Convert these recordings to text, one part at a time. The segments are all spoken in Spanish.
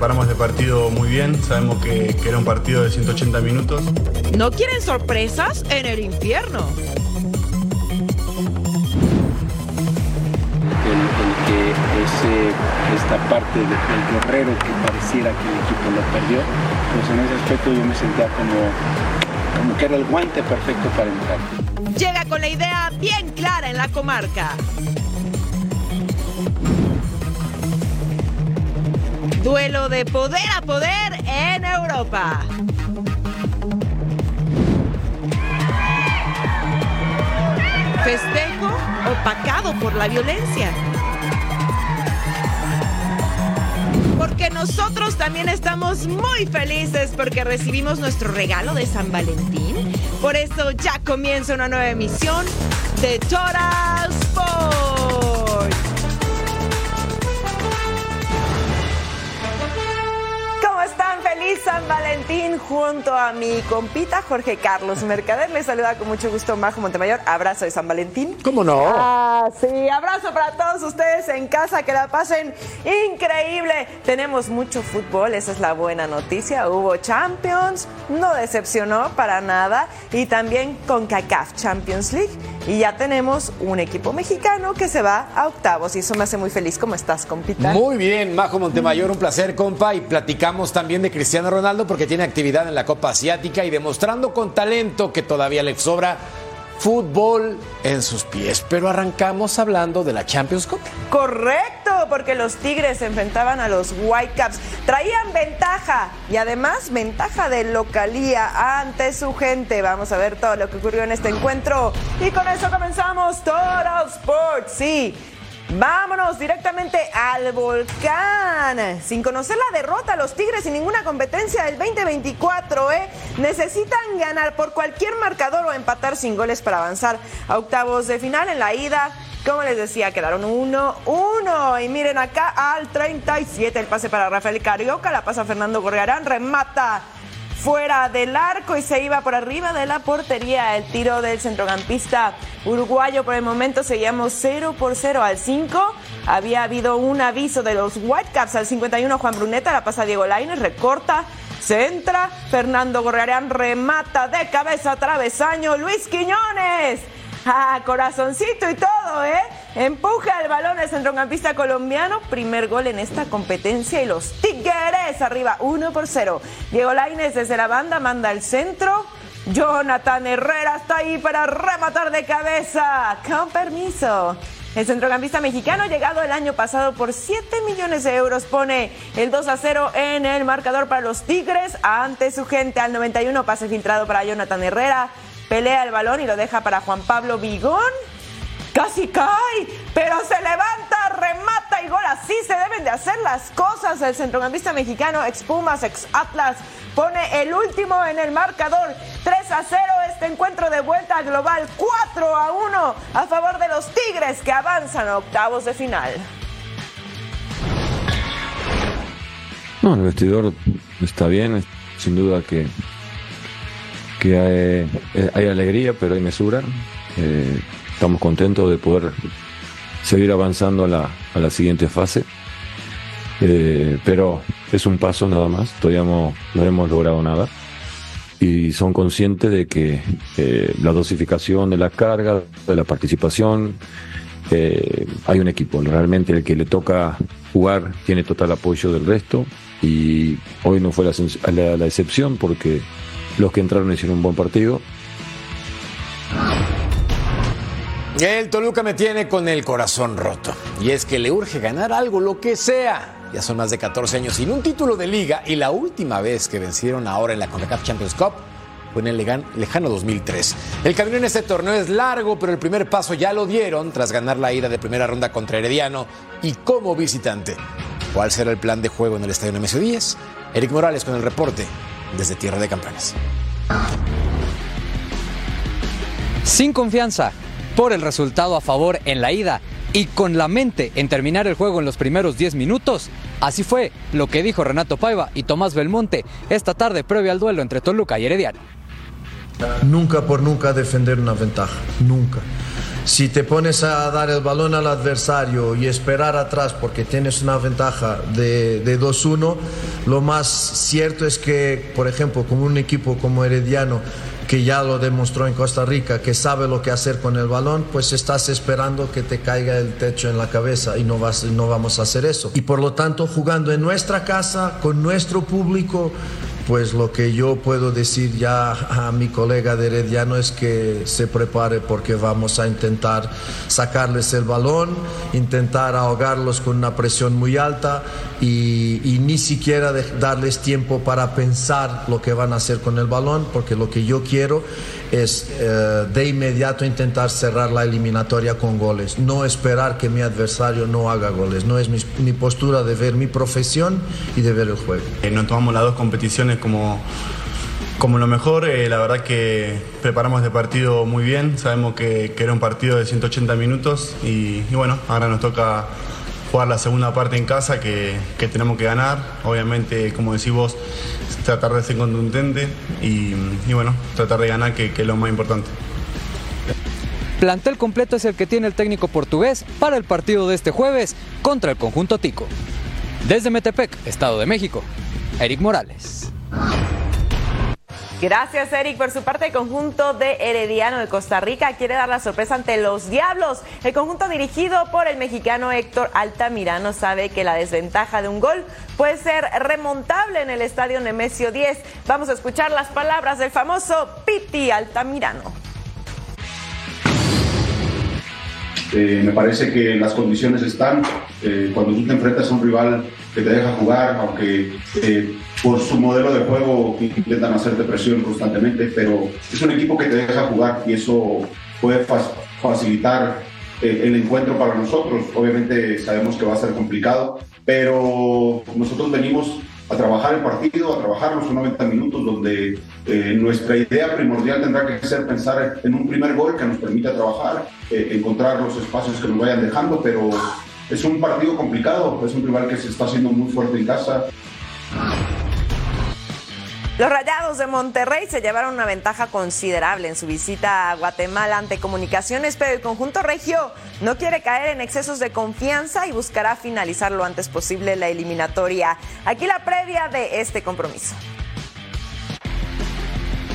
preparamos el partido muy bien. Sabemos que, que era un partido de 180 minutos. ¿No quieren sorpresas en el infierno? el, el que ese, esta parte de- del guerrero que pareciera que el equipo lo perdió, pues en ese aspecto yo me sentía como, como que era el guante perfecto para entrar. Llega con la idea bien clara en la comarca. Duelo de poder a poder en Europa. Festejo opacado por la violencia. Porque nosotros también estamos muy felices porque recibimos nuestro regalo de San Valentín. Por eso ya comienza una nueva emisión de Total junto a mi compita Jorge Carlos Mercader. Les saluda con mucho gusto Majo Montemayor. Abrazo de San Valentín. ¿Cómo no? Ah, sí, abrazo para todos ustedes en casa, que la pasen increíble. Tenemos mucho fútbol, esa es la buena noticia. Hubo Champions, no decepcionó para nada. Y también con CACAF Champions League. Y ya tenemos un equipo mexicano que se va a octavos. Y eso me hace muy feliz. ¿Cómo estás, compita? Muy bien, Majo Montemayor, un placer, compa. Y platicamos también de Cristiano Ronaldo porque tiene actividad en la Copa Asiática y demostrando con talento que todavía le sobra fútbol en sus pies. Pero arrancamos hablando de la Champions Cup. Correcto, porque los Tigres se enfrentaban a los Whitecaps. Traían ventaja y además ventaja de localía ante su gente. Vamos a ver todo lo que ocurrió en este encuentro. Y con eso comenzamos Total Sports. Sí. Vámonos directamente al volcán. Sin conocer la derrota, los Tigres sin ninguna competencia del 2024, ¿eh? Necesitan ganar por cualquier marcador o empatar sin goles para avanzar a octavos de final en la ida. Como les decía, quedaron 1-1. Y miren acá al 37 el pase para Rafael Carioca. La pasa Fernando Gorriarán. Remata fuera del arco y se iba por arriba de la portería. El tiro del centrocampista uruguayo por el momento seguíamos 0 por 0 al 5. Había habido un aviso de los Whitecaps al 51 Juan Bruneta, la pasa Diego Lainez, recorta, centra, Fernando Gorriarán remata de cabeza travesaño, Luis Quiñones. Ah, corazoncito y todo, ¿eh? Empuja el balón el centrocampista colombiano. Primer gol en esta competencia y los Tigres arriba 1 por 0. Diego Lainez desde la banda manda el centro. Jonathan Herrera está ahí para rematar de cabeza. Con permiso. El centrocampista mexicano, llegado el año pasado por 7 millones de euros, pone el 2 a 0 en el marcador para los Tigres ante su gente. Al 91 pase filtrado para Jonathan Herrera. Pelea el balón y lo deja para Juan Pablo Vigón. Casi cae, pero se levanta, remata y gol. Así se deben de hacer las cosas. El centrocampista mexicano, ex Pumas, ex Atlas, pone el último en el marcador. 3 a 0 este encuentro de vuelta global. 4 a 1 a favor de los Tigres que avanzan a octavos de final. No, el vestidor está bien, sin duda que, que hay, hay alegría, pero hay mesura. Eh, estamos contentos de poder seguir avanzando a la, a la siguiente fase. Eh, pero es un paso nada más, todavía no, no hemos logrado nada. Y son conscientes de que eh, la dosificación de la carga, de la participación, eh, hay un equipo. Realmente el que le toca jugar tiene total apoyo del resto y hoy no fue la, la- la excepción porque los que entraron hicieron un buen partido. El Toluca me tiene con el corazón roto. Y es que le urge ganar algo, lo que sea. Ya son más de 14 años sin un título de liga y la última vez que vencieron ahora en la CONCACAF Champions Cup fue en el lejano 2003. El camino en este torneo es largo, pero el primer paso ya lo dieron tras ganar la ida de primera ronda contra Herediano y como visitante. ¿Cuál será el plan de juego en el Estadio Nemesio 10? Eric Morales con el reporte desde Tierra de Campeones. Sin confianza, por el resultado a favor en la ida y con la mente en terminar el juego en los primeros 10 minutos, así fue lo que dijo Renato Paiva y Tomás Belmonte esta tarde previa al duelo entre Toluca y Herediano. Nunca por nunca defender una ventaja, nunca. Si te pones a dar el balón al adversario y esperar atrás porque tienes una ventaja de, de 2-1, lo más cierto es que, por ejemplo, como un equipo como Herediano, que ya lo demostró en Costa Rica, que sabe lo que hacer con el balón, pues estás esperando que te caiga el techo en la cabeza y no, vas, no vamos a hacer eso. Y por lo tanto, jugando en nuestra casa, con nuestro público, pues lo que yo puedo decir ya a mi colega de Herediano es que se prepare porque vamos a intentar sacarles el balón, intentar ahogarlos con una presión muy alta y, ni siquiera darles tiempo para pensar lo que van a hacer con el balón, porque lo que yo quiero es eh, de inmediato intentar cerrar la eliminatoria con goles, no esperar que mi adversario no haga goles, no es mi, mi postura de ver mi profesión y de ver el juego. Eh, nos tomamos las dos competiciones como, como lo mejor. eh, la verdad que preparamos este partido muy bien. Sabemos que, que era un partido de 180 minutos y, y bueno, ahora nos toca jugar la segunda parte en casa que, que tenemos que ganar. Obviamente, como decís vos, tratar de ser contundente y, bueno, tratar de ganar que, que es lo más importante. Plantel completo es el que tiene el técnico portugués para el partido de este jueves contra el conjunto Tico. Desde Metepec, Estado de México, Eric Morales. Gracias, Eric. Por su parte, el conjunto de Herediano de Costa Rica quiere dar la sorpresa ante los Diablos. El conjunto dirigido por el mexicano Héctor Altamirano sabe que la desventaja de un gol puede ser remontable en el estadio Nemesio 10. Vamos a escuchar las palabras del famoso Piti Altamirano. Eh, me parece que las condiciones están. eh, cuando tú te enfrentas a un rival que te deja jugar, aunque eh, por su modelo de juego intentan hacerte presión constantemente, pero es un equipo que te deja jugar y eso puede fa- facilitar eh, el encuentro para nosotros. Obviamente sabemos que va a ser complicado, pero nosotros venimos a trabajar el partido, a trabajar los 90 minutos, donde eh, nuestra idea primordial tendrá que ser pensar en un primer gol que nos permita trabajar, eh, encontrar los espacios que nos vayan dejando, pero es un partido complicado, es un rival que se está haciendo muy fuerte en casa. Los Rayados de Monterrey se llevaron una ventaja considerable en su visita a Guatemala ante Comunicaciones, pero el conjunto regio no quiere caer en excesos de confianza y buscará finalizar lo antes posible la eliminatoria. Aquí la previa de este compromiso.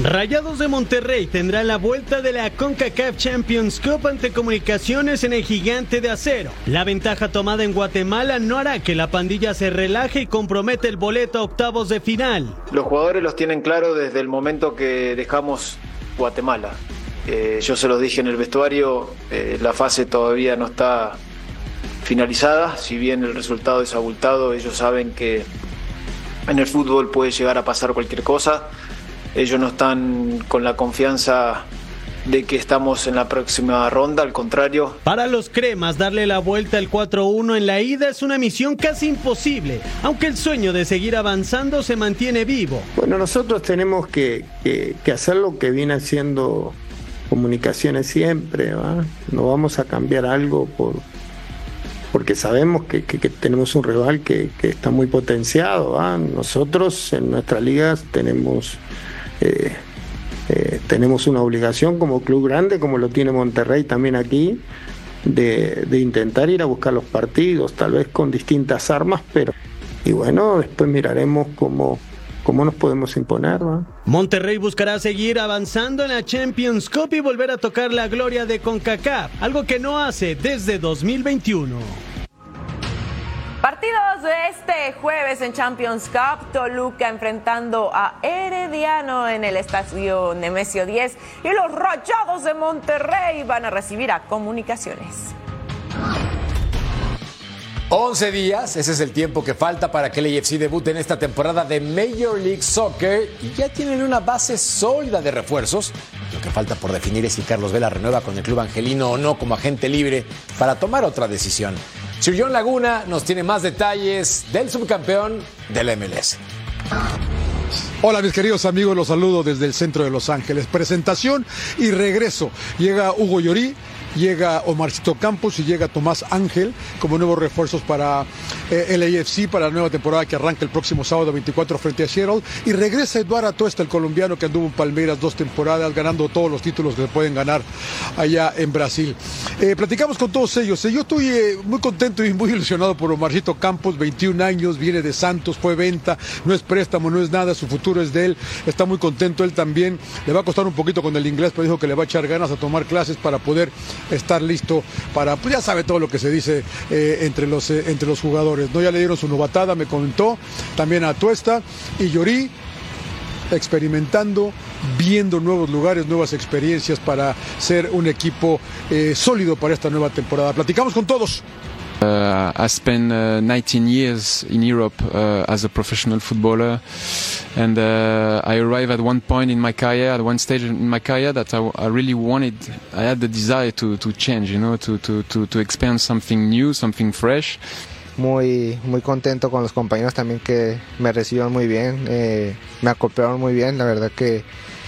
Rayados de Monterrey tendrá la vuelta de la CONCACAF Champions Cup ante Comunicaciones en el Gigante de Acero. La ventaja tomada en Guatemala no hará que la pandilla se relaje y compromete el boleto a octavos de final. Los jugadores los tienen claro desde el momento que dejamos Guatemala. Eh, yo se los dije en el vestuario, eh, la fase todavía no está finalizada, si bien el resultado es abultado, ellos saben que en el fútbol puede llegar a pasar cualquier cosa. Ellos no están con la confianza de que estamos en la próxima ronda, al contrario, Para los cremas, darle la vuelta al 4-1 en la ida es una misión casi imposible, aunque el sueño de seguir avanzando se mantiene vivo. Bueno, nosotros tenemos que, que- que hacer lo que viene haciendo comunicaciones siempre, ¿va? No vamos a cambiar algo por porque sabemos que, que- que tenemos un rival que, que está muy potenciado. ¿va? Nosotros en nuestras ligas tenemos, eh, eh, tenemos una obligación como club grande, como lo tiene Monterrey también aquí, de, intentar ir a buscar los partidos, tal vez con distintas armas, pero y bueno, después miraremos cómo, cómo nos podemos imponer. Monterrey buscará seguir avanzando en la Champions Cup y volver a tocar la gloria de CONCACAF, algo que no hace desde 2021. Partidos de este jueves en Champions Cup, Toluca enfrentando a Herediano en el estadio Nemesio 10 y los Rayados de Monterrey van a recibir a Comunicaciones. 11 días, ese es el tiempo que falta para que el AFC debute en esta temporada de Major League Soccer y ya tienen una base sólida de refuerzos. Lo que falta por definir es si Carlos Vela renueva con el club angelino o no como agente libre para tomar otra decisión. Sir Laguna nos tiene más detalles del subcampeón del MLS. Hola mis queridos amigos, los saludo desde el centro de Los Ángeles. Presentación y regreso. Llega Hugo Llorí llega Omarcito Campos y llega Tomás Ángel como nuevos refuerzos para eh, el AFC para la nueva temporada que arranca el próximo sábado 24 frente a Seattle y regresa Eduardo Atuesta, el colombiano que anduvo en Palmeiras dos temporadas ganando todos los títulos que se pueden ganar allá en Brasil. Eh, platicamos con todos ellos. Yo estoy eh, muy contento y muy ilusionado por Omarcito Campos, 21 años, viene de Santos, fue venta, no es préstamo, no es nada, su futuro es de él, está muy contento él también, le va a costar un poquito con el inglés, pero dijo que le va a echar ganas a tomar clases para poder estar listo para, pues ya sabe todo lo que se dice eh, entre, los, eh, entre los jugadores, ¿no? Ya le dieron su novatada, me comentó, también a Tuesta y Llorí, experimentando, viendo nuevos lugares, nuevas experiencias para ser un equipo eh, sólido para esta nueva temporada. Platicamos con todos. Uh, I spent uh, 19 years in Europe uh, as a professional footballer, and uh, I arrived at one point in my career, at one stage in my career, that I, I really wanted. I had the desire to, to change, you know, to, to, to, to experience something new, something fresh. Muy, muy contento con los compañeros también que me recibieron muy bien, eh, me acoplaron muy bien, la verdad que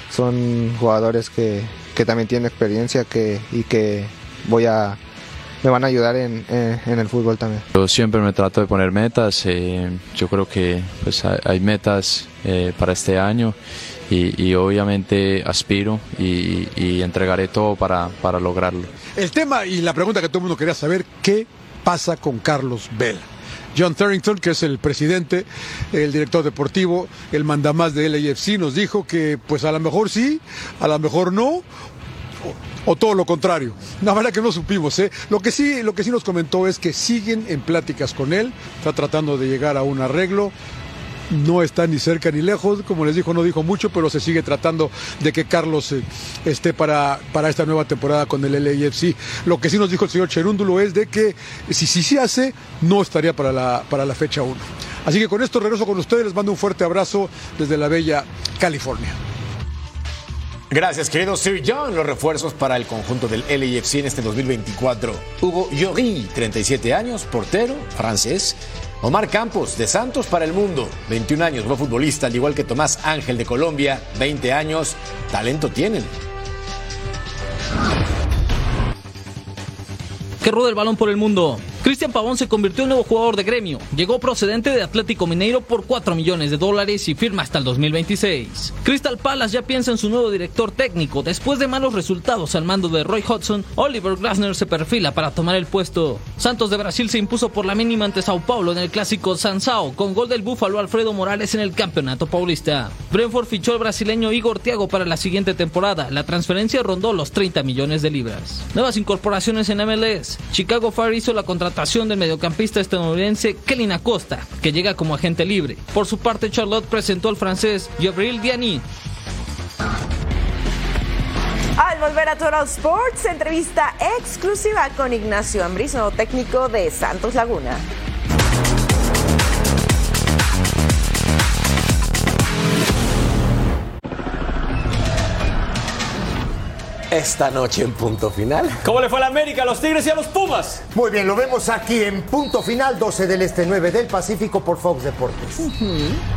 son jugadores que, que también tienen experiencia que, y que voy a me van a ayudar en, en, en, el fútbol también. Yo siempre me trato de poner metas. Eh, yo creo que pues, hay, hay metas eh, para este año y, y obviamente aspiro y, y, entregaré todo para, para lograrlo. El tema y la pregunta que todo el mundo quería saber, ¿qué pasa con Carlos Vela? John Tharrington, que es el presidente, el director deportivo, el mandamás de LAFC, nos dijo que pues a lo mejor sí, a lo mejor no, o todo lo contrario. La verdad que no supimos, ¿eh? Lo que sí, lo que sí nos comentó es que siguen en pláticas con él, está tratando de llegar a un arreglo. No está ni cerca ni lejos, como les dijo, no dijo mucho, pero se sigue tratando de que Carlos eh, esté para, para esta nueva temporada con el LAFC. Lo que sí nos dijo el señor Cherúndulo es de que si sí se hace, no estaría para la, para la fecha 1. Así que con esto regreso con ustedes, les mando un fuerte abrazo desde la bella California. Gracias, querido Sir John. Los refuerzos para el conjunto del LAFC en este 2024. Hugo Llori, 37 años, portero, francés. Omar Campos, de Santos para el Mundo, 21 años, buen futbolista, al igual que Tomás Ángel de Colombia, 20 años. Talento tienen. Que rueda el balón por el mundo. Cristian Pavón se convirtió en nuevo jugador de gremio. Llegó procedente de Atlético Mineiro por 4 millones de dólares y firma hasta el 2026. Crystal Palace ya piensa en su nuevo director técnico. Después de malos resultados al mando de Roy Hodgson, Oliver Glasner se perfila para tomar el puesto. Santos de Brasil se impuso por la mínima ante Sao Paulo en el clásico Sansao, con gol del búfalo Alfredo Morales en el campeonato paulista. Brentford fichó al brasileño Igor Thiago para la siguiente temporada. La transferencia rondó los 30 millones de libras. Nuevas incorporaciones en MLS. Chicago Fire hizo la contratación del mediocampista estadounidense Kelly Acosta, que llega como agente libre. Por su parte, Charlotte presentó al francés Gabriel Diani. Al volver a Total Sports, entrevista exclusiva con Ignacio Ambriz, nuevo técnico de Santos Laguna. Esta noche en punto final. ¿Cómo le fue a la América, a los Tigres y a los Pumas? Muy bien, lo vemos aquí en punto final, 12 del Este, 9 del Pacífico por Fox Deportes. Uh -huh.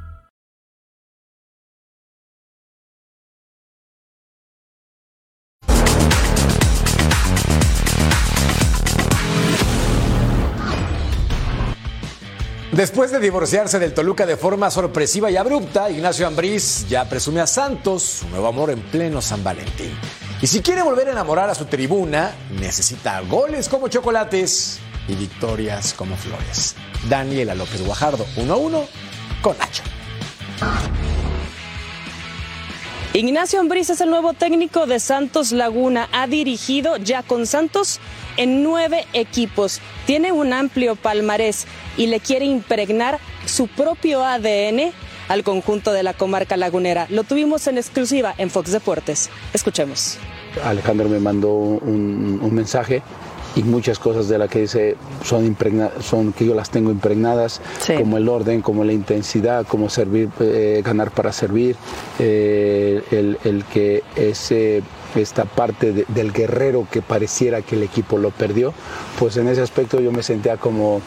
Después de divorciarse del Toluca de forma sorpresiva y abrupta, Ignacio Ambriz ya presume a Santos su nuevo amor en pleno San Valentín. Y si quiere volver a enamorar a su tribuna, necesita goles como chocolates y victorias como flores. Daniela López Guajardo, 1 a 1 con Nacho. Ignacio Ambriz es el nuevo técnico de Santos Laguna. Ha dirigido ya con Santos en nueve equipos. Tiene un amplio palmarés y le quiere impregnar su propio ADN al conjunto de la comarca lagunera. Lo tuvimos en exclusiva en Fox Deportes. Escuchemos. Alejandro me mandó un, un mensaje y muchas cosas de las que dice son, impregna, son que yo las tengo impregnadas, Sí. como el orden, como la intensidad, como servir, eh, ganar para servir, eh, el, el que ese, esta parte de- del guerrero que pareciera que el equipo lo perdió, pues en ese aspecto yo me sentía como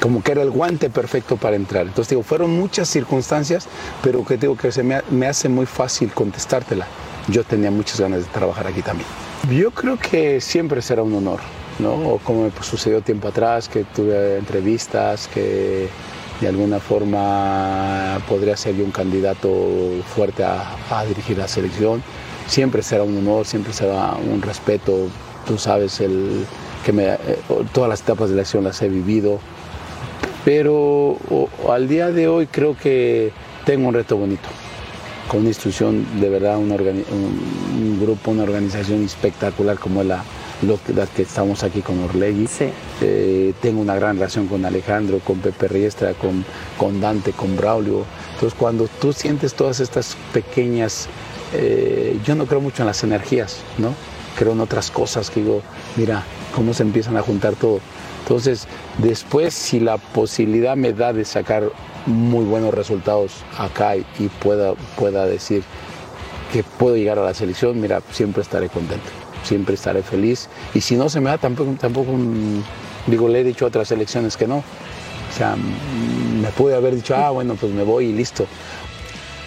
como que era el guante perfecto para entrar. Entonces digo, fueron muchas circunstancias, pero que digo que se me, me hace muy fácil contestártela. Yo tenía muchas ganas de trabajar aquí también. Yo creo que siempre será un honor, ¿no? O como me sucedió tiempo atrás, que tuve entrevistas, que de alguna forma podría ser yo un candidato fuerte a, a dirigir la selección. Siempre será un honor, siempre será un respeto. Tú sabes el, que me- eh, todas las etapas de la acción las he vivido pero o- al día de hoy creo que tengo un reto bonito, con una institución de verdad, un, organi- un- un grupo, una organización espectacular como la, lo la que estamos aquí con Orlegui. Eh, tengo una gran relación con Alejandro, con Pepe Riestra, con, con Dante, con Braulio. Entonces cuando tú sientes todas estas pequeñas, eh, yo no creo mucho en las energías, ¿no? Creo en otras cosas digo, mira, cómo se empiezan a juntar todo. Entonces, después, si la posibilidad me da de sacar muy buenos resultados acá y, y pueda, pueda decir que puedo llegar a la selección, mira, siempre estaré contento, siempre estaré feliz. Y si no se me da, tampoco, tampoco mm, digo, le he dicho a otras selecciones que no. O sea, mm, me pude haber dicho, ah, bueno, pues me voy y listo.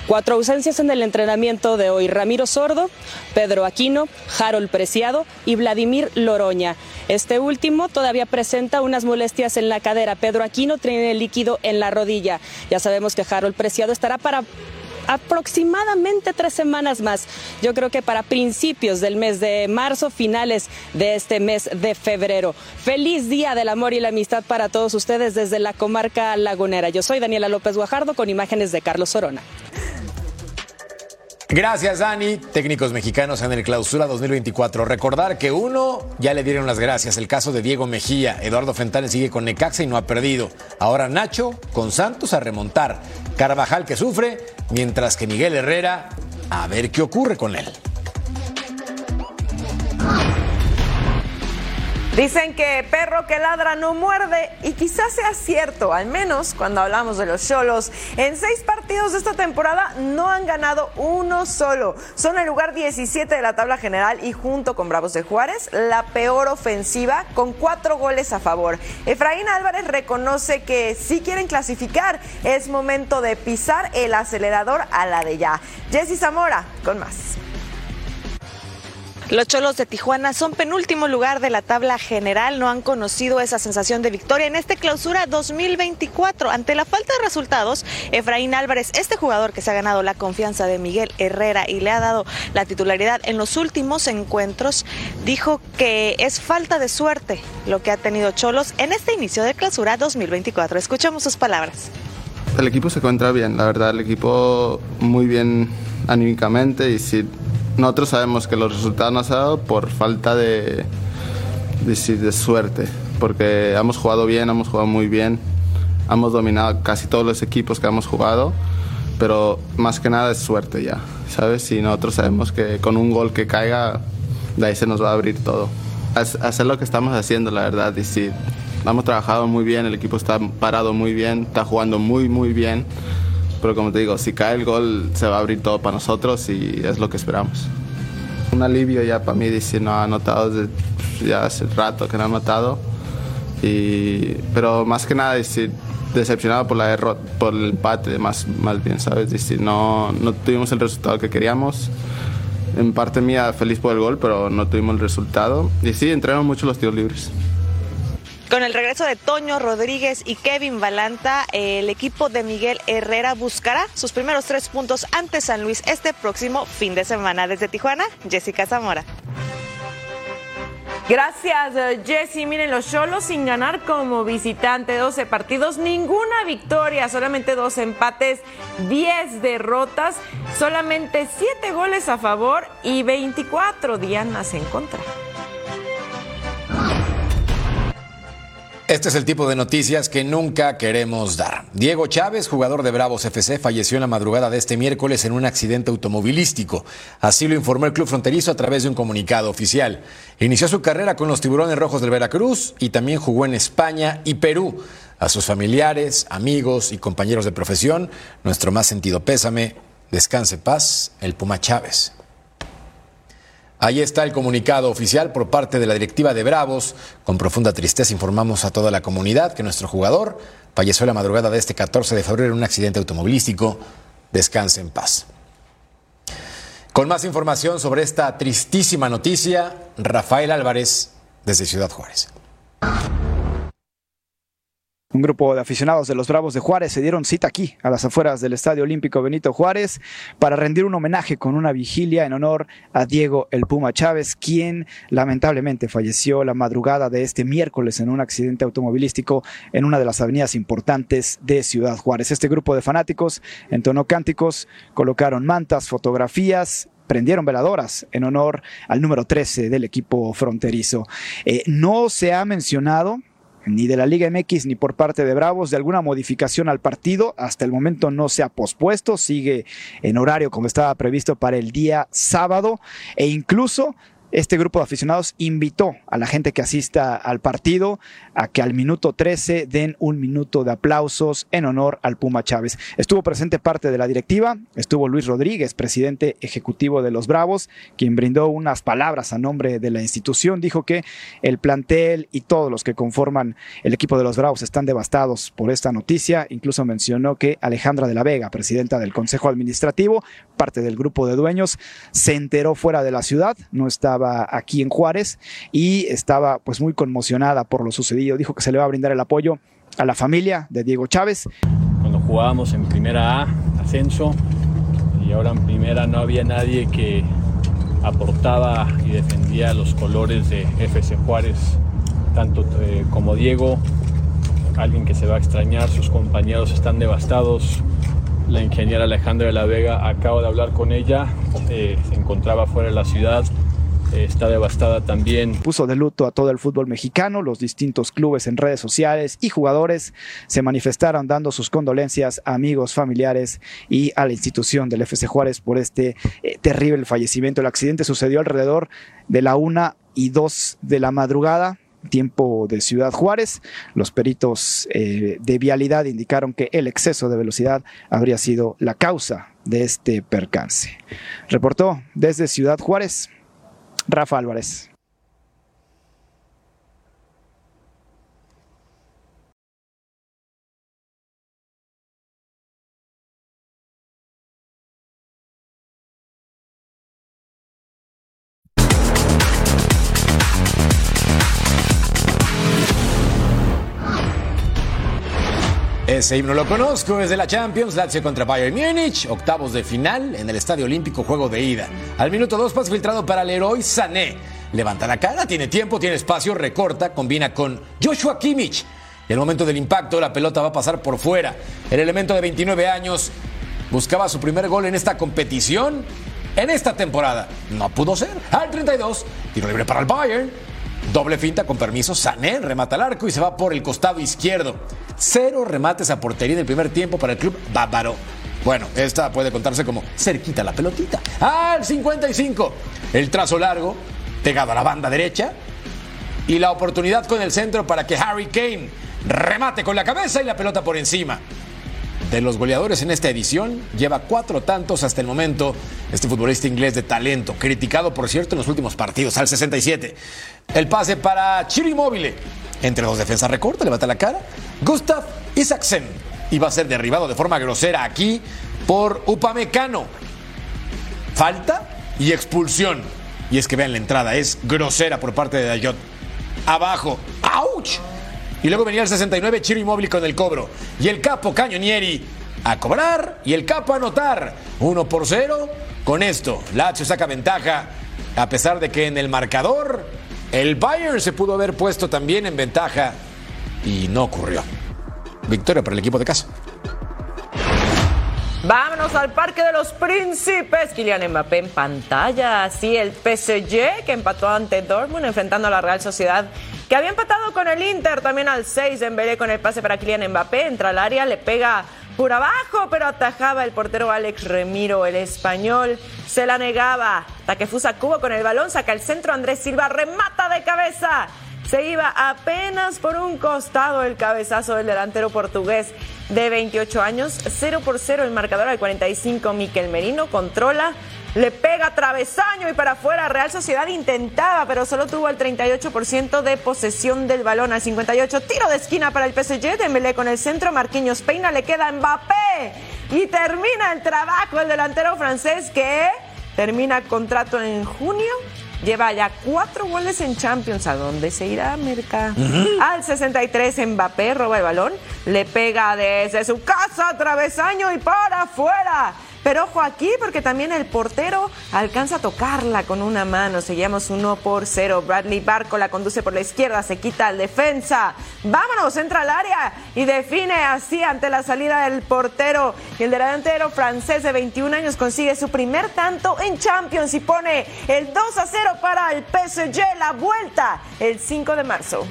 Cuatro ausencias en el entrenamiento de hoy. Ramiro Sordo, Pedro Aquino, Harold Preciado y Vladimir Loroña. Este último todavía presenta unas molestias en la cadera. Pedro Aquino tiene líquido en la rodilla. Ya sabemos que Harold Preciado estará para aproximadamente tres semanas más. Yo creo que para principios del mes de marzo, finales de este mes de febrero. Feliz Día del Amor y la Amistad para todos ustedes desde la comarca lagunera. Yo soy Daniela López Guajardo con imágenes de Carlos Sorona. Gracias, Dani. Técnicos mexicanos en el Clausura 2024. Recordar que uno ya le dieron las gracias. El caso de Diego Mejía. Eduardo Fentanes sigue con Necaxa y no ha perdido. Ahora Nacho con Santos a remontar. Carvajal que sufre, mientras que Miguel Herrera a ver qué ocurre con él. Dicen que perro que ladra no muerde y quizás sea cierto, al menos cuando hablamos de los Cholos. En seis partidos de esta temporada no han ganado uno solo. Son el lugar 17 de la tabla general y junto con Bravos de Juárez, la peor ofensiva con cuatro goles a favor. Efraín Álvarez reconoce que si quieren clasificar es momento de pisar el acelerador a la de ya. Jesse Zamora con más. Los Cholos de Tijuana son penúltimo lugar de la tabla general, no han conocido esa sensación de victoria en este clausura 2024. Ante la falta de resultados, Efraín Álvarez, este jugador que se ha ganado la confianza de Miguel Herrera y le ha dado la titularidad en los últimos encuentros, dijo que es falta de suerte lo que ha tenido Cholos en este inicio de clausura 2024. Escuchamos sus palabras. El equipo se encuentra bien, la verdad, el equipo muy bien anímicamente y si nosotros sabemos que los resultados no se han dado por falta de, de, de suerte, porque hemos jugado bien, hemos jugado muy bien, hemos dominado casi todos los equipos que hemos jugado, pero más que nada es suerte ya, ¿sabes? Y nosotros sabemos que con un gol que caiga, de ahí se nos va a abrir todo. Hacer lo que estamos haciendo, la verdad, y sí, hemos trabajado muy bien, el equipo está parado muy bien, está jugando muy, muy bien. Pero como te digo, si cae el gol se va a abrir todo para nosotros y es lo que esperamos. Un alivio ya para mí decir no ha anotado desde ya hace rato que no ha anotado. Y, pero más que nada decir decepcionado por la derrota, por el empate más, más bien, ¿sabes? Decir, no, no tuvimos el resultado que queríamos. En parte mía feliz por el gol, pero no tuvimos el resultado. Y sí, entrenan mucho los tiros libres. Con el regreso de Toño Rodríguez y Kevin Balanta, el equipo de Miguel Herrera buscará sus primeros tres puntos ante San Luis este próximo fin de semana. Desde Tijuana, Jessica Zamora. Gracias, eh, Jesse. Miren, los Cholos sin ganar como visitante, 12 partidos, ninguna victoria, solamente dos empates, 10 derrotas, solamente 7 goles a favor y 24 dianas en contra. Este es el tipo de noticias que nunca queremos dar. Diego Chávez, jugador de Bravos FC, falleció en la madrugada de este miércoles en un accidente automovilístico. Así lo informó el club fronterizo a través de un comunicado oficial. Inició su carrera con los Tiburones Rojos del Veracruz y también jugó en España y Perú. A sus familiares, amigos y compañeros de profesión, nuestro más sentido pésame. Descanse paz, el Puma Chávez. Ahí está el comunicado oficial por parte de la directiva de Bravos. Con profunda tristeza informamos a toda la comunidad que nuestro jugador falleció la madrugada de este 14 de febrero en un accidente automovilístico. Descanse en paz. Con más información sobre esta tristísima noticia, Rafael Álvarez desde Ciudad Juárez. Un grupo de aficionados de los Bravos de Juárez se dieron cita aquí, a las afueras del Estadio Olímpico Benito Juárez, para rendir un homenaje con una vigilia en honor a Diego El Puma Chávez, quien lamentablemente falleció la madrugada de este miércoles en un accidente automovilístico en una de las avenidas importantes de Ciudad Juárez. Este grupo de fanáticos entonó cánticos, colocaron mantas, fotografías prendieron veladoras en honor al número 13 del equipo fronterizo. Eh, no se ha mencionado ni de la Liga MX ni por parte de Bravos de alguna modificación al partido. Hasta el momento no se ha pospuesto, sigue en horario como estaba previsto para el día sábado e incluso este grupo de aficionados invitó a la gente que asista al partido a que al minuto 13 den un minuto de aplausos en honor al Puma Chávez. Estuvo presente parte de la directiva, estuvo Luis Rodríguez, presidente ejecutivo de los Bravos, quien brindó unas palabras a nombre de la institución. Dijo que el plantel y todos los que conforman el equipo de los Bravos están devastados por esta noticia. Incluso mencionó que Alejandra de la Vega, presidenta del Consejo Administrativo, parte del grupo de dueños, se enteró fuera de la ciudad, no estaba aquí en Juárez y estaba pues muy conmocionada por lo sucedido. Dijo que se le va a brindar el apoyo a la familia de Diego Chávez. Cuando jugábamos en primera A, ascenso, y ahora en primera no había nadie que aportaba y defendía los colores de FC Juárez, tanto eh, como Diego, alguien que se va a extrañar, sus compañeros están devastados. La ingeniera Alejandra de la Vega, acabo de hablar con ella, eh, se encontraba fuera de la ciudad, está devastada también. Puso de luto a todo el fútbol mexicano, los distintos clubes en redes sociales y jugadores se manifestaron dando sus condolencias a amigos, familiares y a la institución del FC Juárez por este eh, terrible fallecimiento. El accidente sucedió alrededor de la una y dos de la madrugada tiempo de Ciudad Juárez. Los peritos eh, de vialidad indicaron que el exceso de velocidad habría sido la causa de este percance. Reportó desde Ciudad Juárez Rafa Álvarez. Ese himno lo conozco, es de la Champions, Lazio contra Bayern Múnich, octavos de final en el Estadio Olímpico, juego de ida. Al minuto 2, pase filtrado para Leroy Sané. Levanta la cara, tiene tiempo, tiene espacio, recorta, combina con Joshua Kimmich. Y el momento del impacto, la pelota va a pasar por fuera. El elemento de 29 años buscaba su primer gol en esta competición, en esta temporada. No pudo ser. Al 32, tiro libre para el Bayern. Doble finta con permiso, Sané remata el arco y se va por el costado izquierdo. Cero remates a portería en el primer tiempo para el club bávaro. Bueno, esta puede contarse como cerquita la pelotita. Al 55, el trazo largo, pegado a la banda derecha. Y la oportunidad con el centro para que Harry Kane remate con la cabeza y la pelota por encima. De los goleadores en esta edición, lleva cuatro tantos hasta el momento. Este futbolista inglés de talento, criticado por cierto en los últimos partidos, al 67. El pase para Móvil. Entre dos defensas recorta, levanta la cara. Gustav Isaksen. Y va a ser derribado de forma grosera aquí por Upamecano. Falta y expulsión. Y es que vean la entrada, es grosera por parte de Dayot. Abajo. ¡Auch! Y luego venía el 69 Chiro Inmóvil con el cobro. Y el capo Cañonieri a cobrar y el capo a anotar. 1 por 0. Con esto, Lazio saca ventaja. A pesar de que en el marcador el Bayern se pudo haber puesto también en ventaja y no ocurrió. Victoria para el equipo de casa. Vámonos al Parque de los Príncipes. Kylian Mbappé en pantalla. Así el PSG que empató ante Dortmund enfrentando a la Real Sociedad que había empatado con el Inter también al 6. Dembélé con el pase para Kylian Mbappé. Entra al área, le pega por abajo, pero atajaba el portero Alex Remiro, el español. Se la negaba. Taquefusa Cubo con el balón, saca el centro. Andrés Silva remata de cabeza. Se iba apenas por un costado el cabezazo del delantero portugués de 28 años. 0 por 0 el marcador al 45. Miquel Merino controla, le pega travesaño y para afuera. Real Sociedad intentaba, pero solo tuvo el 38% de posesión del balón al 58. Tiro de esquina para el PSG. Dembélé con el centro. Marquinhos Peina le queda Mbappé. Y termina el trabajo el delantero francés que termina contrato en junio Lleva ya cuatro goles en Champions. ¿A dónde se irá, Merca? Al 63, Mbappé roba el balón, le pega desde su casa, travesaño y para afuera. Pero ojo aquí porque también el portero alcanza a tocarla con una mano. Seguimos 1 por 0. Bradley Barco la conduce por la izquierda, se quita al defensa. Vámonos, entra al área y define así ante la salida del portero. Y el delantero francés de 21 años consigue su primer tanto en Champions y pone el 2 a 0 para el PSG. La vuelta el 5 de marzo.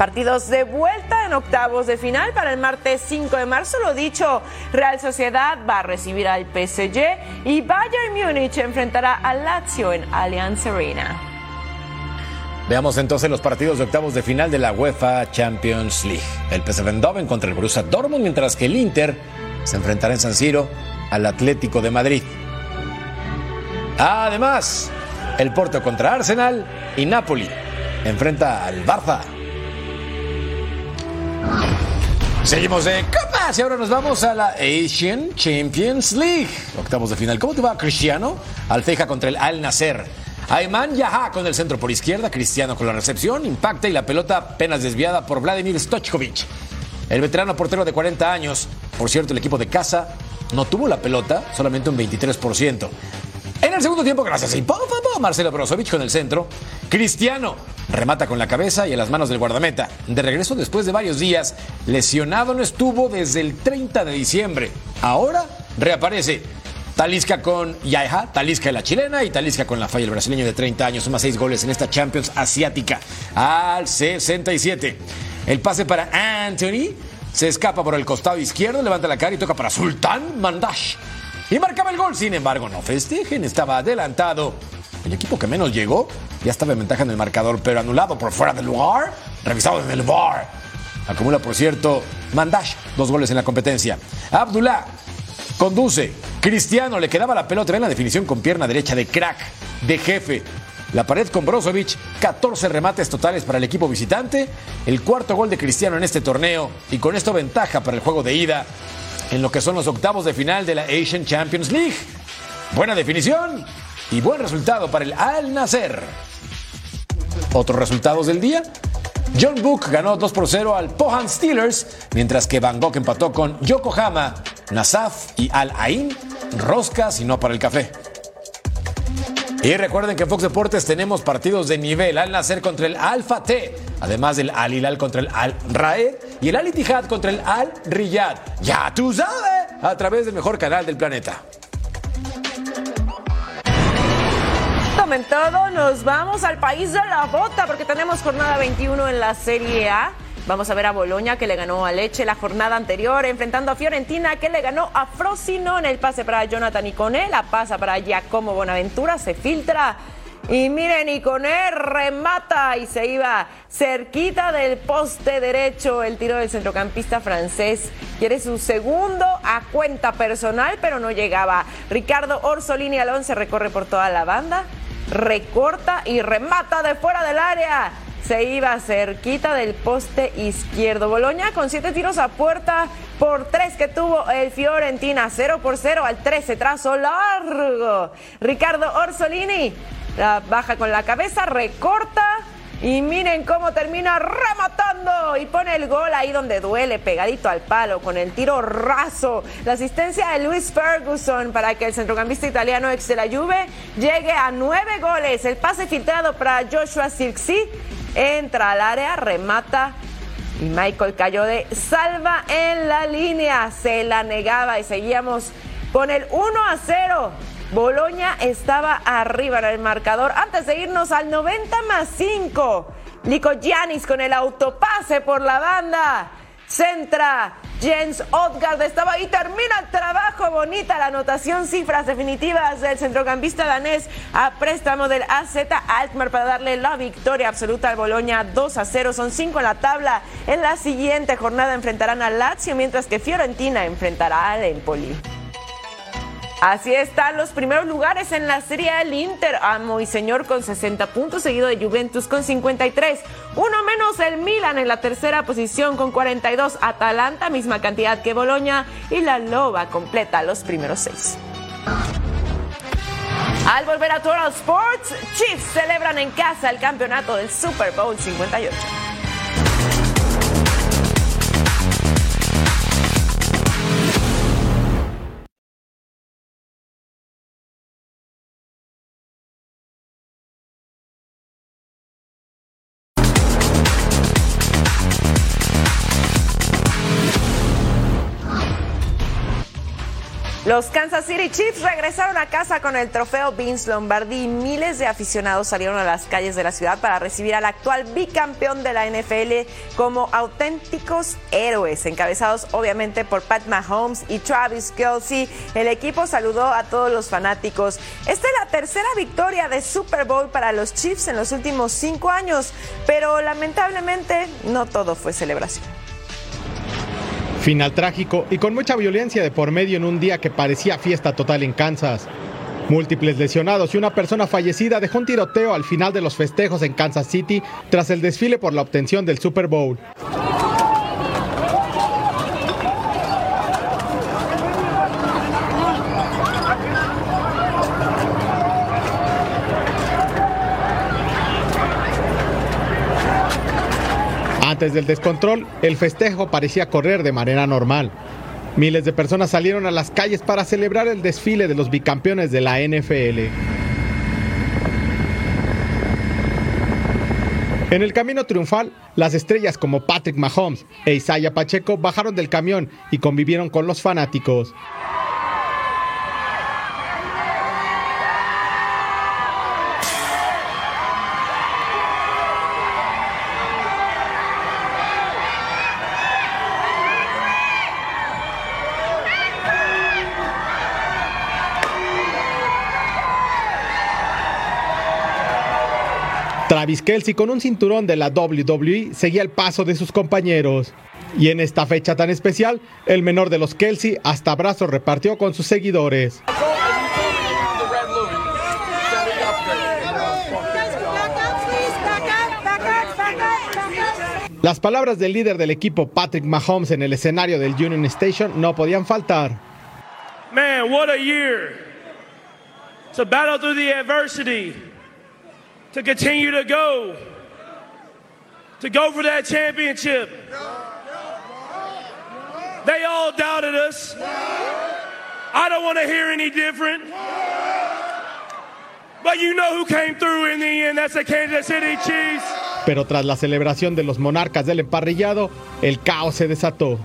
Partidos de vuelta en octavos de final para el martes 5 de marzo. Lo dicho, Real Sociedad va a recibir al PSG y Bayern Múnich enfrentará al Lazio en Allianz Arena. Veamos entonces los partidos de octavos de final de la UEFA Champions League. El PSV Eindhoven contra el Borussia Dortmund, mientras que el Inter se enfrentará en San Siro al Atlético de Madrid. Además, el Porto contra Arsenal y Napoli enfrenta al Barça. Seguimos de copas y ahora nos vamos a la Asian Champions League. Octavos de final. ¿Cómo te va, Cristiano? Alfeja contra el Al Nasser. Ayman Yaha con el centro por izquierda, Cristiano con la recepción, impacta y la pelota apenas desviada por Vladimir Stochkovic. El veterano portero de 40 años, por cierto, el equipo de casa no tuvo la pelota, solamente un 23%. En el segundo tiempo, gracias a Marcelo Brozovic con el centro. Cristiano remata con la cabeza y en las manos del guardameta. De regreso después de varios días, lesionado no estuvo desde el 30 de diciembre. Ahora reaparece. Talisca con Yaiha, Talisca la chilena y Talisca con la falla el brasileño de 30 años. Suma seis goles en esta Champions asiática al 67. El pase para Anthony se escapa por el costado izquierdo, levanta la cara y toca para Sultan Mandash. Y marcaba el gol, sin embargo, no festejen, estaba adelantado. El equipo que menos llegó ya estaba en ventaja en el marcador, pero anulado por fuera del lugar, revisado en el VAR. Acumula, por cierto, Mandash, dos goles en la competencia. Abdullah conduce. Cristiano le quedaba la pelota en la definición con pierna derecha de crack, de jefe. La pared con Brozovic, 14 remates totales para el equipo visitante, el cuarto gol de Cristiano en este torneo y con esto ventaja para el juego de ida en lo que son los octavos de final de la Asian Champions League. Buena definición y buen resultado para el Al Nasser. Otros resultados del día. John Book ganó 2 por 0 al Pohan Steelers, mientras que Bangkok empató con Yokohama, Nasaf y Al Ain. Roscas y no para el café. Y recuerden que en Fox Deportes tenemos partidos de nivel. Al Nacer contra el Alfa T, además del Al Hilal contra el Al Raed y el Al Ittihad contra el Al Riyad. Ya tú sabes, a través del mejor canal del planeta. Tomen todo, nos vamos al país de la bota porque tenemos jornada 21 en la Serie A. Vamos a ver a Boloña que le ganó a Leche la jornada anterior, enfrentando a Fiorentina que le ganó a Frosinone. El pase para Jonathan Iconé, la pasa para Giacomo Bonaventura, se filtra. Y miren, Iconé remata y se iba cerquita del poste derecho el tiro del centrocampista francés. Quiere su segundo a cuenta personal, pero no llegaba. Ricardo Orsolini Alonso se recorre por toda la banda, recorta y remata de fuera del área se iba cerquita del poste izquierdo. Boloña con siete tiros a puerta por tres que tuvo el Fiorentina. 0 por 0 al 13, trazo largo. Ricardo Orsolini la baja con la cabeza, recorta. Y miren cómo termina rematando y pone el gol ahí donde duele, pegadito al palo, con el tiro raso. La asistencia de Luis Ferguson para que el centrocampista italiano ex de la Juve llegue a nueve goles. El pase filtrado para Joshua Sirksi entra al área, remata Y Michael cayó de salva en la línea. Se la negaba y seguíamos con el 1 a 0. Boloña estaba arriba en el marcador antes de irnos al 90 más 5. Lico Giannis con el autopase por la banda. Centra. Jens Odgaard estaba ahí, termina el trabajo, bonita la anotación, cifras definitivas del centrocampista danés a préstamo del AZ Alkmaar para darle la victoria absoluta al Boloña 2 a 0, son 5 en la tabla. En la siguiente jornada enfrentarán al Lazio, mientras que Fiorentina enfrentará al Empoli. Así están los primeros lugares en la Serie del Inter, amo y señor con 60 puntos, seguido de Juventus con 53. Uno menos el Milan en la tercera posición con 42. Atalanta, misma cantidad que Boloña. Y la Loba completa los primeros seis. Al volver a Total Sports, Chiefs celebran en casa el campeonato del Super Bowl 58. Los Kansas City Chiefs regresaron a casa con el trofeo Vince Lombardi y miles de aficionados salieron a las calles de la ciudad para recibir al actual bicampeón de la NFL como auténticos héroes, encabezados obviamente por Pat Mahomes y Travis Kelsey. El equipo saludó a todos los fanáticos. Esta es la tercera victoria de Super Bowl para los Chiefs en los últimos cinco años, pero lamentablemente no todo fue celebración. Final trágico y con mucha violencia de por medio en un día que parecía fiesta total en Kansas. Múltiples lesionados y una persona fallecida dejó un tiroteo al final de los festejos en Kansas City tras el desfile por la obtención del Super Bowl. Antes del descontrol, el festejo parecía correr de manera normal. Miles de personas salieron a las calles para celebrar el desfile de los bicampeones de la NFL. En el camino triunfal, las estrellas como Patrick Mahomes e Isaiah Pacheco bajaron del camión y convivieron con los fanáticos. Travis Kelsey con un cinturón de la WWE seguía el paso de sus compañeros. Y en esta fecha tan especial, el menor de los Kelsey hasta abrazos repartió con sus seguidores. Las palabras del líder del equipo Patrick Mahomes en el escenario del Union Station no podían faltar. Man, what a year. To battle through the adversity. To continue to go, to go for that championship. They all doubted us. I don't want to hear any different. But you know who came through in the end. That's the Kansas City Chiefs. Pero tras la celebración de los monarcas del emparrillado, el caos se desató.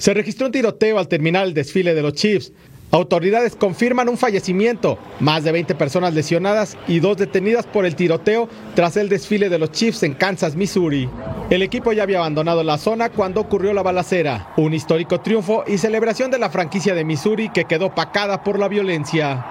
Se registró un tiroteo al terminar el desfile de los Chiefs. Autoridades confirman un fallecimiento, más de 20 personas lesionadas y dos detenidas por el tiroteo tras el desfile de los Chiefs en Kansas, Missouri. El equipo ya había abandonado la zona cuando ocurrió la balacera, un histórico triunfo y celebración de la franquicia de Missouri que quedó pacada por la violencia.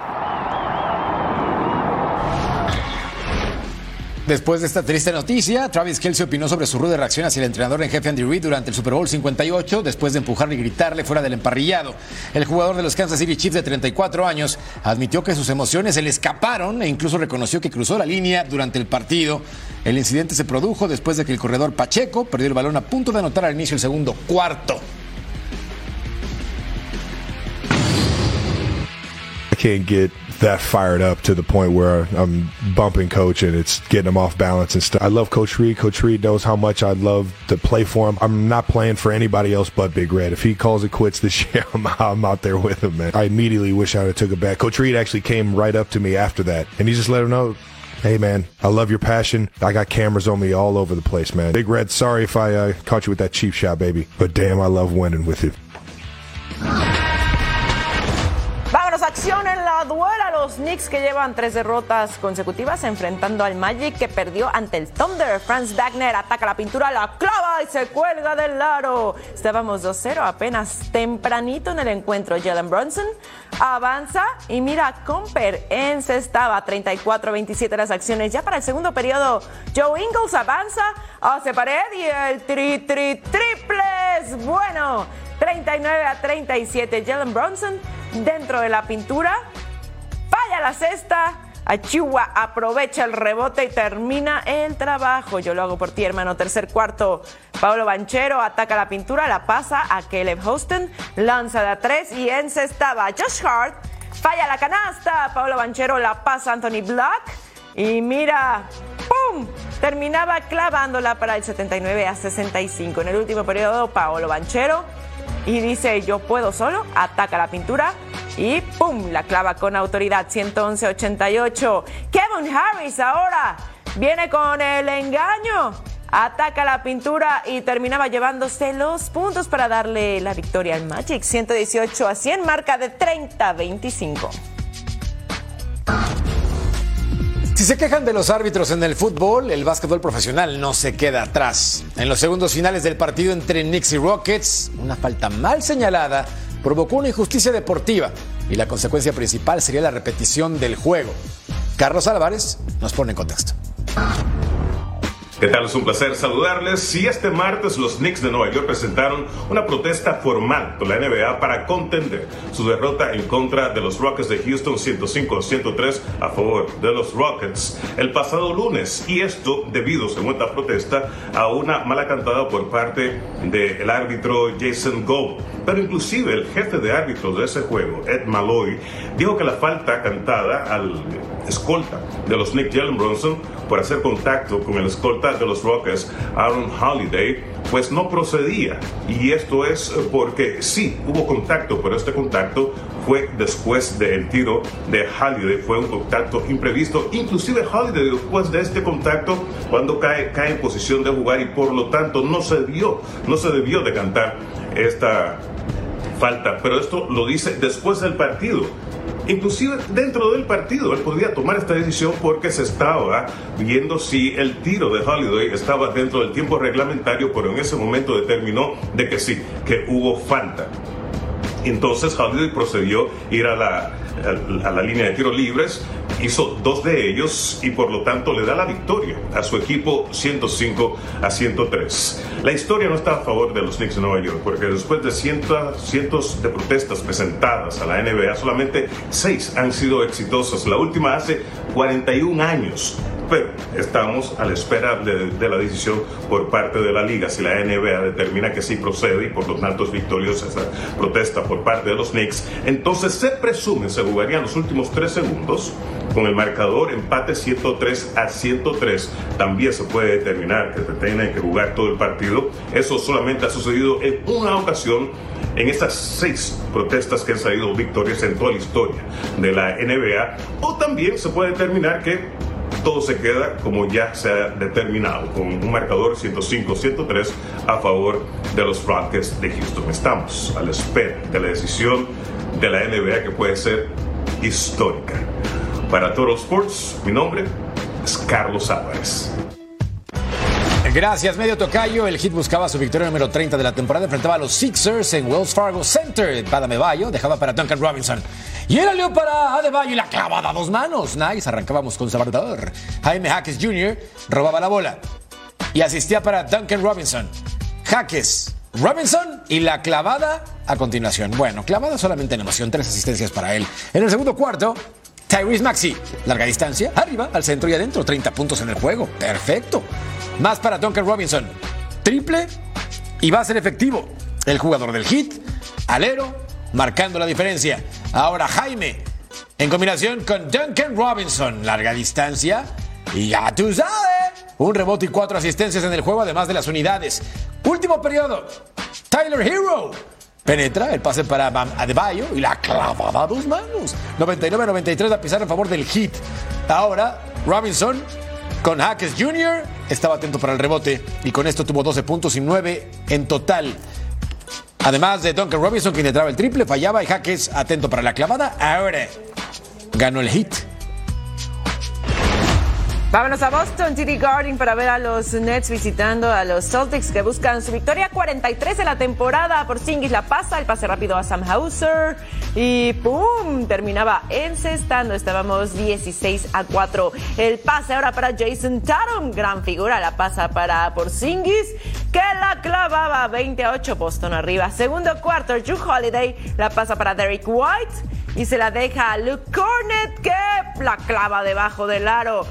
Después de esta triste noticia, Travis Kelsey opinó sobre su ruda reacción hacia el entrenador en jefe Andy Reid durante el Super Bowl 58, después de empujarle y gritarle fuera del emparrillado. El jugador de los Kansas City Chiefs de 34 años admitió que sus emociones se le escaparon e incluso reconoció que cruzó la línea durante el partido. El incidente se produjo después de que el corredor Pacheco perdió el balón a punto de anotar al inicio del segundo cuarto. Can't get that fired up to the point where I'm bumping coach and it's getting him off balance and stuff. I love Coach Reed. Coach Reed knows how much I love to play for him. I'm not playing for anybody else but Big Red. If he calls it quits this year, I'm, I'm out there with him, man. I immediately wish I would have took it back. Coach Reed actually came right up to me after that and he just let him know, Hey man, I love your passion. I got cameras on me all over the place, man. Big Red, sorry if I uh, caught you with that cheap shot, baby. But damn, I love winning with you. Acción en la duela. Los Knicks que llevan tres derrotas consecutivas enfrentando al Magic que perdió ante el Thunder. Franz Wagner ataca la pintura, la clava y se cuelga del aro. Estábamos 2-0 apenas tempranito en el encuentro. Jalen Brunson avanza y mira, Comper encestaba 34-27 las acciones. Ya para el segundo periodo, Joe Ingles avanza, hace pared y el tri, tri, triples. Bueno, 39 a 37. Jalen Brunson dentro de la pintura. Falla la cesta. Achua aprovecha el rebote y termina el trabajo. Yo lo hago por ti, hermano. Tercer cuarto. Pablo Banchero ataca la pintura, la pasa a Caleb Houston, lanza de a tres y encestaba Josh Hart. Falla la canasta. Pablo Banchero la pasa a Anthony Black. Y mira, ¡pum! Terminaba clavándola para el 79 a 65. En el último periodo, Paolo Banchero y dice yo puedo solo, ataca la pintura y ¡pum! La clava con autoridad 111-88. Kevin Harris ahora viene con el engaño. Ataca la pintura y terminaba llevándose los puntos para darle la victoria al Magic. 118 a 100, marca de 30-25. Si se quejan de los árbitros en el fútbol, el básquetbol profesional no se queda atrás. En los segundos finales del partido entre Knicks y Rockets, una falta mal señalada provocó una injusticia deportiva y la consecuencia principal sería la repetición del juego. Carlos Álvarez nos pone en contexto. ¿Qué tal? Es un placer saludarles. Y este martes los Knicks de Nueva York presentaron una protesta formal con la NBA para contender su derrota en contra de los Rockets de Houston 105-103 a favor de los Rockets el pasado lunes. Y esto debido, según esta protesta, a una mala cantada por parte del árbitro Jason Gold. Pero inclusive el jefe de árbitros de ese juego, Ed Malloy, dijo que la falta cantada al escolta de los Knicks, Jalen Bronson, por hacer contacto con el escolta de los Rockets, Aaron Holiday, pues no procedía. Y esto es porque sí hubo contacto, pero este contacto fue después del tiro de Holiday, fue un contacto imprevisto. Inclusive Holiday después de este contacto, cuando cae, cae en posición de jugar y por lo tanto no se debió, no se debió de cantar esta falta. Pero esto lo dice después del partido. Inclusive dentro del partido él podía tomar esta decisión porque se estaba viendo si el tiro de Holiday estaba dentro del tiempo reglamentario, pero en ese momento determinó de que sí, que hubo falta. Entonces Holiday procedió a ir a la, a la línea de tiros libres, hizo dos de ellos y por lo tanto le da la victoria a su equipo 105 a 103. La historia no está a favor de los Knicks de Nueva York porque después de cientos, cientos de protestas presentadas a la NBA, solamente seis han sido exitosas. La última hace 41 años pero estamos a la espera de, la decisión por parte de la liga. Si la NBA determina que sí procede y por lo tanto es victoriosa esa protesta por parte de los Knicks, entonces se presume, se jugarían los últimos tres segundos con el marcador empate 103 a 103. También se puede determinar que se tiene que jugar todo el partido. Eso solamente ha sucedido en una ocasión en estas seis protestas que han salido victorias en toda la historia de la NBA. O también se puede determinar que todo se queda como ya se ha determinado, con un marcador 105-103 a favor de los Rockets de Houston. Estamos a la espera de la decisión de la NBA que puede ser histórica. Para Toro Sports, mi nombre es Carlos Álvarez. Gracias, medio tocayo. El Hit buscaba su victoria número 30 de la temporada. Enfrentaba a los Sixers en Wells Fargo Center. Bayo dejaba para Duncan Robinson. Y era Leo para Adebayo y la clavada a dos manos. Nice, arrancábamos con Salvador. Jaime Jaques Jr. robaba la bola y asistía para Duncan Robinson. Jaques, Robinson y la clavada a continuación. Bueno, clavada solamente en emoción, tres asistencias para él. En el segundo cuarto, Tyrese Maxi, larga distancia, arriba, al centro y adentro, 30 puntos en el juego. Perfecto. Más para Duncan Robinson. Triple y va a ser efectivo. El jugador del hit, alero, marcando la diferencia. Ahora Jaime En combinación con Duncan Robinson, larga distancia. Y ya tú sabes, un rebote y cuatro asistencias en el juego, además de las unidades. Último periodo, Tyler Hero. Penetra el pase para Bam Adebayo y la clavada a dos manos. 99-93 a pisar en favor del hit. Ahora, Robinson con Hackes Jr. estaba atento para el rebote y con esto tuvo 12 puntos y 9 en total. Además de Duncan Robinson, quien entraba el triple, fallaba y Hackes atento para la clavada. Ahora ganó el hit. Vámonos a Boston, TD Garden, para ver a los Nets visitando a los Celtics que buscan su victoria 43 de la temporada. Por Singis la pasa, el pase rápido a Sam Hauser y ¡pum! Terminaba encestando. Estábamos 16 a 4. El pase ahora para Jason Tatum, gran figura. La pasa para Porzingis que la clavaba 20 a 8. Boston arriba. Segundo cuarto, Drew Holiday la pasa para Derek White y se la deja a Luke Cornett que la clava debajo del aro.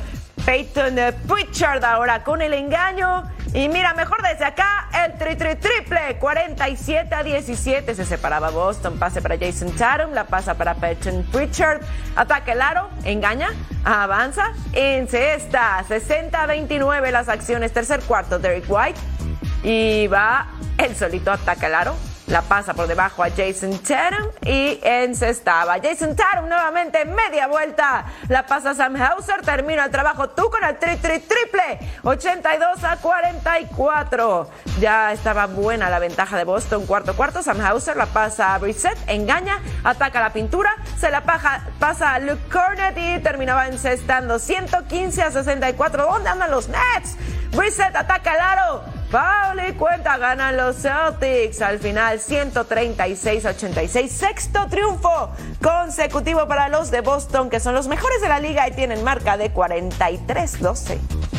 Peyton Pritchard ahora con el engaño. Y mira, mejor desde acá, el tri, tri triple, 47 a 17. Se separaba Boston, pase para Jason Tatum, la pasa para Peyton Pritchard. Ataque el aro, engaña, avanza, en cesta, 60 a 29 las acciones. Tercer cuarto, Derek White. Y va el solito ataca el aro, la pasa por debajo a Jason Tatum y encestaba. Jason Tatum nuevamente media vuelta. La pasa Sam Hauser. Termina el trabajo tú con el tri, tri, triple. 82 a 44. Ya estaba buena la ventaja de Boston. Cuarto cuarto. Sam Hauser la pasa a Brissett. Engaña. Ataca la pintura. Se la paja, pasa a Luke Cornett y terminaba encestando. 115 a 64. ¿Dónde andan los Nets? Brissett ataca el aro. Paul y cuenta ganan los Celtics al final 136-86. Sexto triunfo consecutivo para los de Boston, que son los mejores de la liga y tienen marca de 43-12.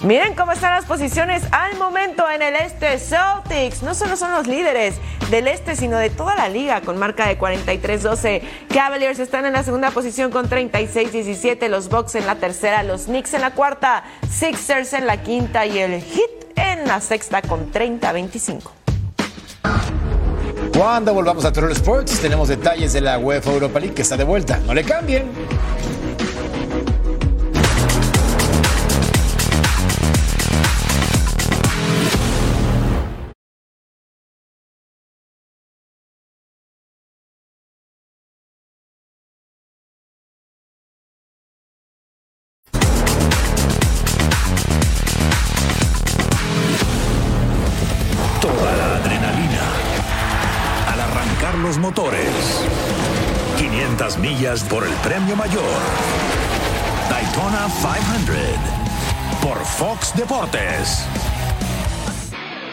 Miren cómo están las posiciones al momento en el este. Celtics no solo son los líderes del este, sino de toda la liga con marca de 43-12. Cavaliers están en la segunda posición con 36-17. Los Bucks en la tercera, los Knicks en la cuarta, Sixers en la quinta y el Heat en la sexta con 30-25. Cuando volvamos a Troll Sports, tenemos detalles de la UEFA Europa League que está de vuelta. No le cambien. Deportes.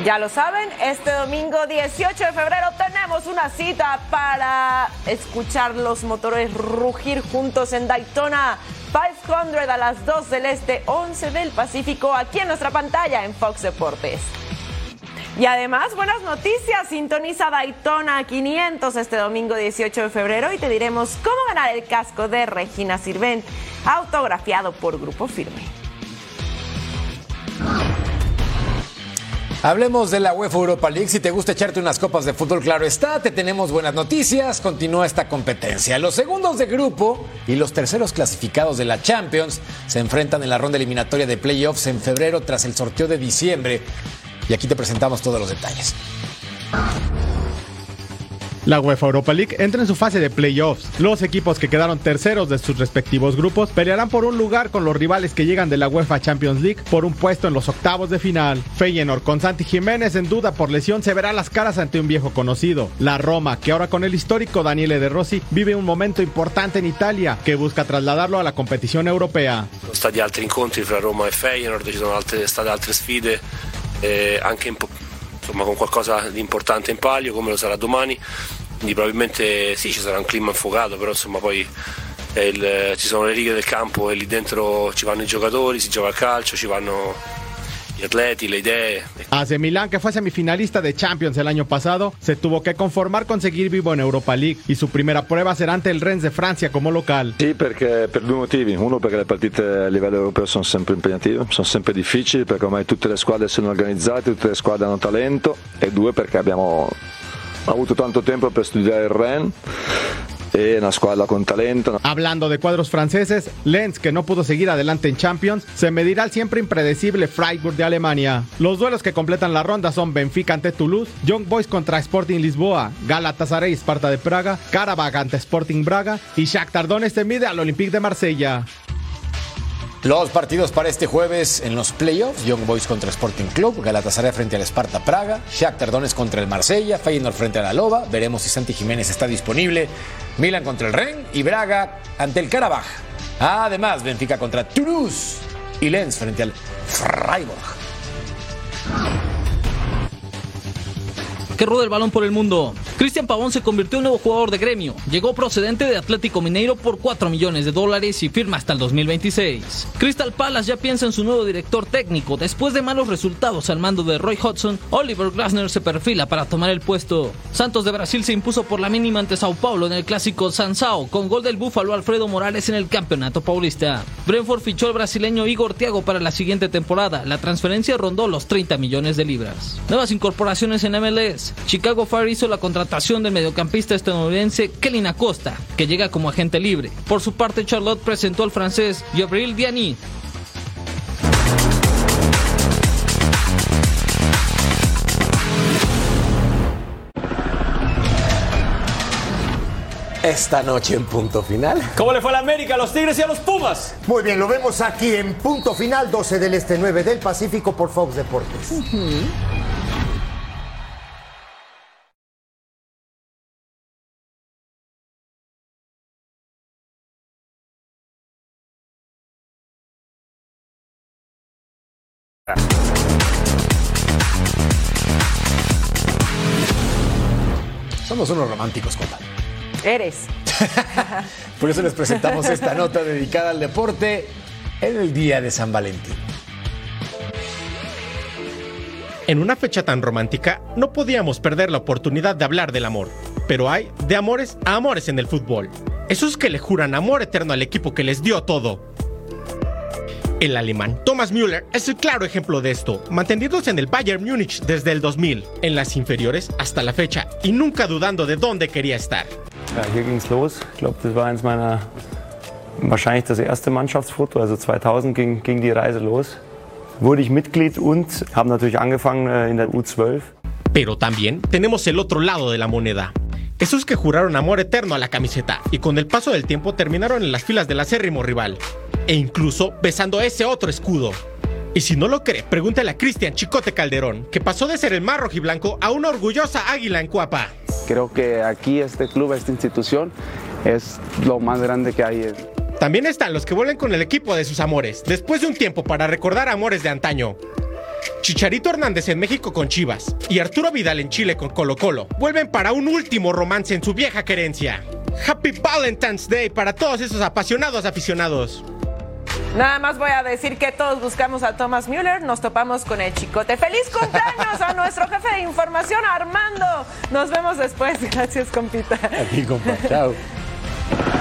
Ya lo saben, este domingo 18 de febrero tenemos una cita para escuchar los motores rugir juntos en Daytona 500 a las 2 del Este, 11 del Pacífico, aquí en nuestra pantalla en Fox Deportes. Y además, buenas noticias, sintoniza Daytona 500 este domingo 18 de febrero y te diremos cómo ganar el casco de Regina Sirvent, autografiado por Grupo Firme. Hablemos de la UEFA Europa League. Si te gusta echarte unas copas de fútbol, claro está, te tenemos buenas noticias. Continúa esta competencia. Los segundos de grupo y los terceros clasificados de la Champions se enfrentan en la ronda eliminatoria de playoffs en febrero tras el sorteo de diciembre. Y aquí te presentamos todos los detalles. La UEFA Europa League entra en su fase de playoffs. Los equipos que quedaron terceros de sus respectivos grupos pelearán por un lugar con los rivales que llegan de la UEFA Champions League por un puesto en los octavos de final. Feyenoord con Santi Jiménez en duda por lesión se verá las caras ante un viejo conocido. La Roma, que ahora con el histórico Daniele De Rossi vive un momento importante en Italia, que busca trasladarlo a la competición europea. Altri incontri fra Roma e Feyenoord, ci sono altre, state altre sfide eh, anche insomma, con qualcosa di importante in palio come lo sarà domani, quindi probabilmente sì ci sarà un clima infuocato, però insomma poi il- ci sono le righe del campo e lì dentro ci vanno i giocatori, si gioca a calcio, ci vanno atleti, le idee, AC Milán, que fue semifinalista de Champions el año pasado, se tuvo que conformar con seguir vivo en Europa League y su primera prueba será ante el Rennes de Francia como local. Sì, perché per due motivi. Uno perché le partite a livello europeo sono sempre impegnative, sono sempre difficili perché ormai tutte le squadre sono organizzate, tutte le squadre hanno talento e due perché abbiamo avuto tanto tempo per studiare il Rennes Hablando de cuadros franceses, Lens, que no pudo seguir adelante en Champions, se medirá al siempre impredecible Freiburg de Alemania. Los duelos que completan la ronda son Benfica ante Toulouse, Young Boys contra Sporting Lisboa, Galatasaray y Sparta de Praga, Karabakh ante Sporting Braga y Shakhtar Donetsk se mide al Olympique de Marsella. Los partidos para este jueves en los playoffs, Young Boys contra Sporting Club, Galatasaray frente al Sparta Praga, Shakhtar Donetsk contra el Marsella, Feyenoord frente a la Loba, veremos si Santi Jiménez está disponible, Milan contra el Ren y Braga ante el Karabaj. Además, Benfica contra Toulouse y Lens frente al Freiburg. que rueda el balón por el mundo. Cristian Pavón se convirtió en nuevo jugador de gremio. Llegó procedente de Atlético Mineiro por 4 millones de dólares y firma hasta el 2026. Crystal Palace ya piensa en su nuevo director técnico. Después de malos resultados al mando de Roy Hodgson, Oliver Glasner se perfila para tomar el puesto. Santos de Brasil se impuso por la mínima ante Sao Paulo en el clásico Sansao, con gol del búfalo Alfredo Morales en el campeonato paulista. Brentford fichó al brasileño Igor Thiago para la siguiente temporada. La transferencia rondó los 30 millones de libras. Nuevas incorporaciones en MLS. Chicago Fire hizo la contratación del mediocampista estadounidense Kelly Acosta, que llega como agente libre. Por su parte, Charlotte presentó al francés Gabriel Diani. Esta noche en punto final. ¿Cómo le fue a la América, a los Tigres y a los Pumas? Muy bien, lo vemos aquí en punto final, 12 del Este, 9 del Pacífico por Fox Deportes. Somos unos románticos, compa. Eres. Por eso les presentamos esta nota dedicada al deporte en el día de San Valentín. En una fecha tan romántica, no podíamos perder la oportunidad de hablar del amor. Pero hay de amores a amores en el fútbol. Esos que le juran amor eterno al equipo que les dio todo. El alemán Thomas Müller es el claro ejemplo de esto, manteniéndose en el Bayern Múnich desde el 2000, en las inferiores hasta la fecha, y nunca dudando de dónde quería estar. Ja, hier ging's los. Ich glaube, das war eins meiner, wahrscheinlich das erste Mannschaftsfoto. Also 2000 ging, ging die Reise los. Wurde ich Mitglied und habe natürlich angefangen äh, in der U12. Pero también tenemos el otro lado de la moneda. Esos que juraron amor eterno a la camiseta y con el paso del tiempo terminaron en las filas del acérrimo rival, e incluso besando ese otro escudo. Y si no lo cree, pregúntale a Cristian Chicote Calderón, que pasó de ser el más rojiblanco a una orgullosa águila en Cuapa. Creo que aquí este club, esta institución, es lo más grande que hay. También están los que vuelven con el equipo de sus amores, después de un tiempo para recordar amores de antaño. Chicharito Hernández en México con Chivas y Arturo Vidal en Chile con Colo Colo vuelven para un último romance en su vieja querencia. Happy Valentine's Day para todos esos apasionados aficionados. Nada más voy a decir que todos buscamos a Thomas Müller, nos topamos con el chicote. ¡Feliz cumpleaños a nuestro jefe de información, Armando! Nos vemos después. Gracias, compita. A ti, compa. Chao.